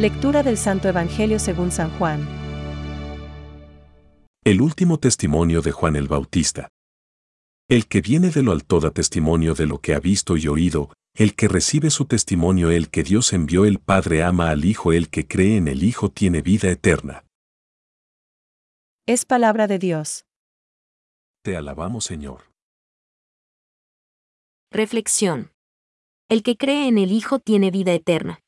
Lectura del Santo Evangelio según San Juan. El último testimonio de Juan el Bautista. El que viene de lo alto da testimonio de lo que ha visto y oído, el que recibe su testimonio el que Dios envió el Padre ama al Hijo el que cree en el Hijo tiene vida eterna. Es palabra de Dios. Te alabamos Señor. Reflexión. El que cree en el Hijo tiene vida eterna.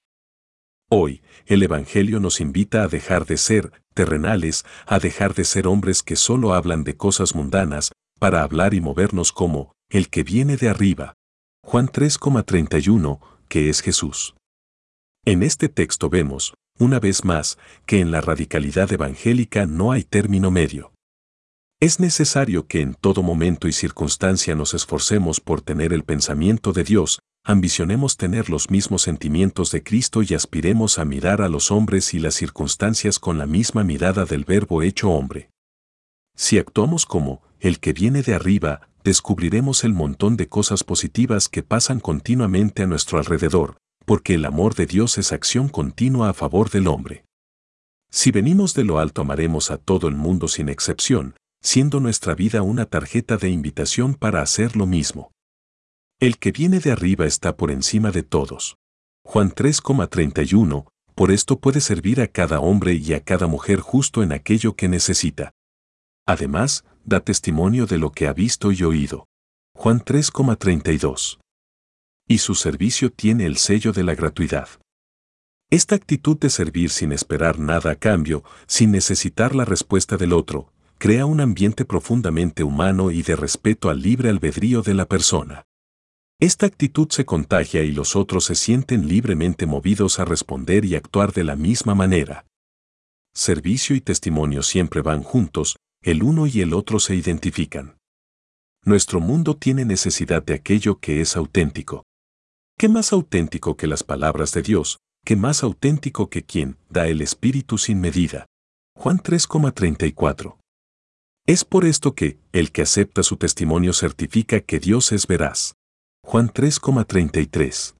Hoy, el Evangelio nos invita a dejar de ser terrenales, a dejar de ser hombres que solo hablan de cosas mundanas, para hablar y movernos como el que viene de arriba. Juan 3,31, que es Jesús. En este texto vemos, una vez más, que en la radicalidad evangélica no hay término medio. Es necesario que en todo momento y circunstancia nos esforcemos por tener el pensamiento de Dios, ambicionemos tener los mismos sentimientos de Cristo y aspiremos a mirar a los hombres y las circunstancias con la misma mirada del Verbo hecho hombre. Si actuamos como el que viene de arriba, descubriremos el montón de cosas positivas que pasan continuamente a nuestro alrededor, porque el amor de Dios es acción continua a favor del hombre. Si venimos de lo alto amaremos a todo el mundo sin excepción, siendo nuestra vida una tarjeta de invitación para hacer lo mismo. El que viene de arriba está por encima de todos. Juan 3,31, por esto puede servir a cada hombre y a cada mujer justo en aquello que necesita. Además, da testimonio de lo que ha visto y oído. Juan 3,32. Y su servicio tiene el sello de la gratuidad. Esta actitud de servir sin esperar nada a cambio, sin necesitar la respuesta del otro, crea un ambiente profundamente humano y de respeto al libre albedrío de la persona. Esta actitud se contagia y los otros se sienten libremente movidos a responder y actuar de la misma manera. Servicio y testimonio siempre van juntos, el uno y el otro se identifican. Nuestro mundo tiene necesidad de aquello que es auténtico. ¿Qué más auténtico que las palabras de Dios? ¿Qué más auténtico que quien da el Espíritu sin medida? Juan 3,34 es por esto que, el que acepta su testimonio certifica que Dios es veraz. Juan 3,33.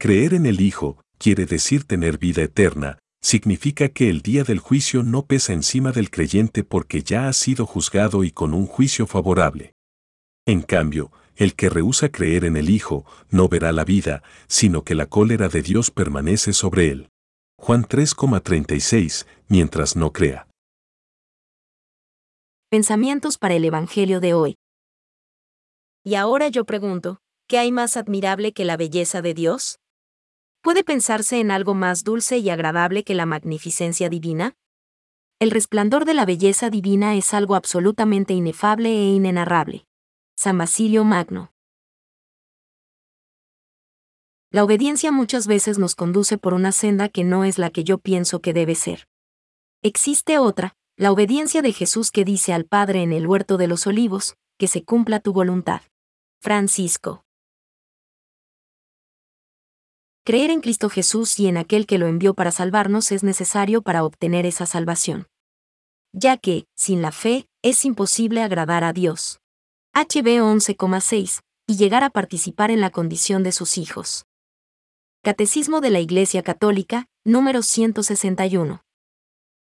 Creer en el Hijo, quiere decir tener vida eterna, significa que el día del juicio no pesa encima del creyente porque ya ha sido juzgado y con un juicio favorable. En cambio, el que rehúsa creer en el Hijo no verá la vida, sino que la cólera de Dios permanece sobre él. Juan 3,36, mientras no crea. Pensamientos para el Evangelio de hoy. Y ahora yo pregunto, ¿qué hay más admirable que la belleza de Dios? ¿Puede pensarse en algo más dulce y agradable que la magnificencia divina? El resplandor de la belleza divina es algo absolutamente inefable e inenarrable. San Basilio Magno. La obediencia muchas veces nos conduce por una senda que no es la que yo pienso que debe ser. Existe otra, la obediencia de Jesús que dice al Padre en el huerto de los olivos, que se cumpla tu voluntad. Francisco. Creer en Cristo Jesús y en aquel que lo envió para salvarnos es necesario para obtener esa salvación. Ya que, sin la fe, es imposible agradar a Dios. HB 11,6, y llegar a participar en la condición de sus hijos. Catecismo de la Iglesia Católica, número 161.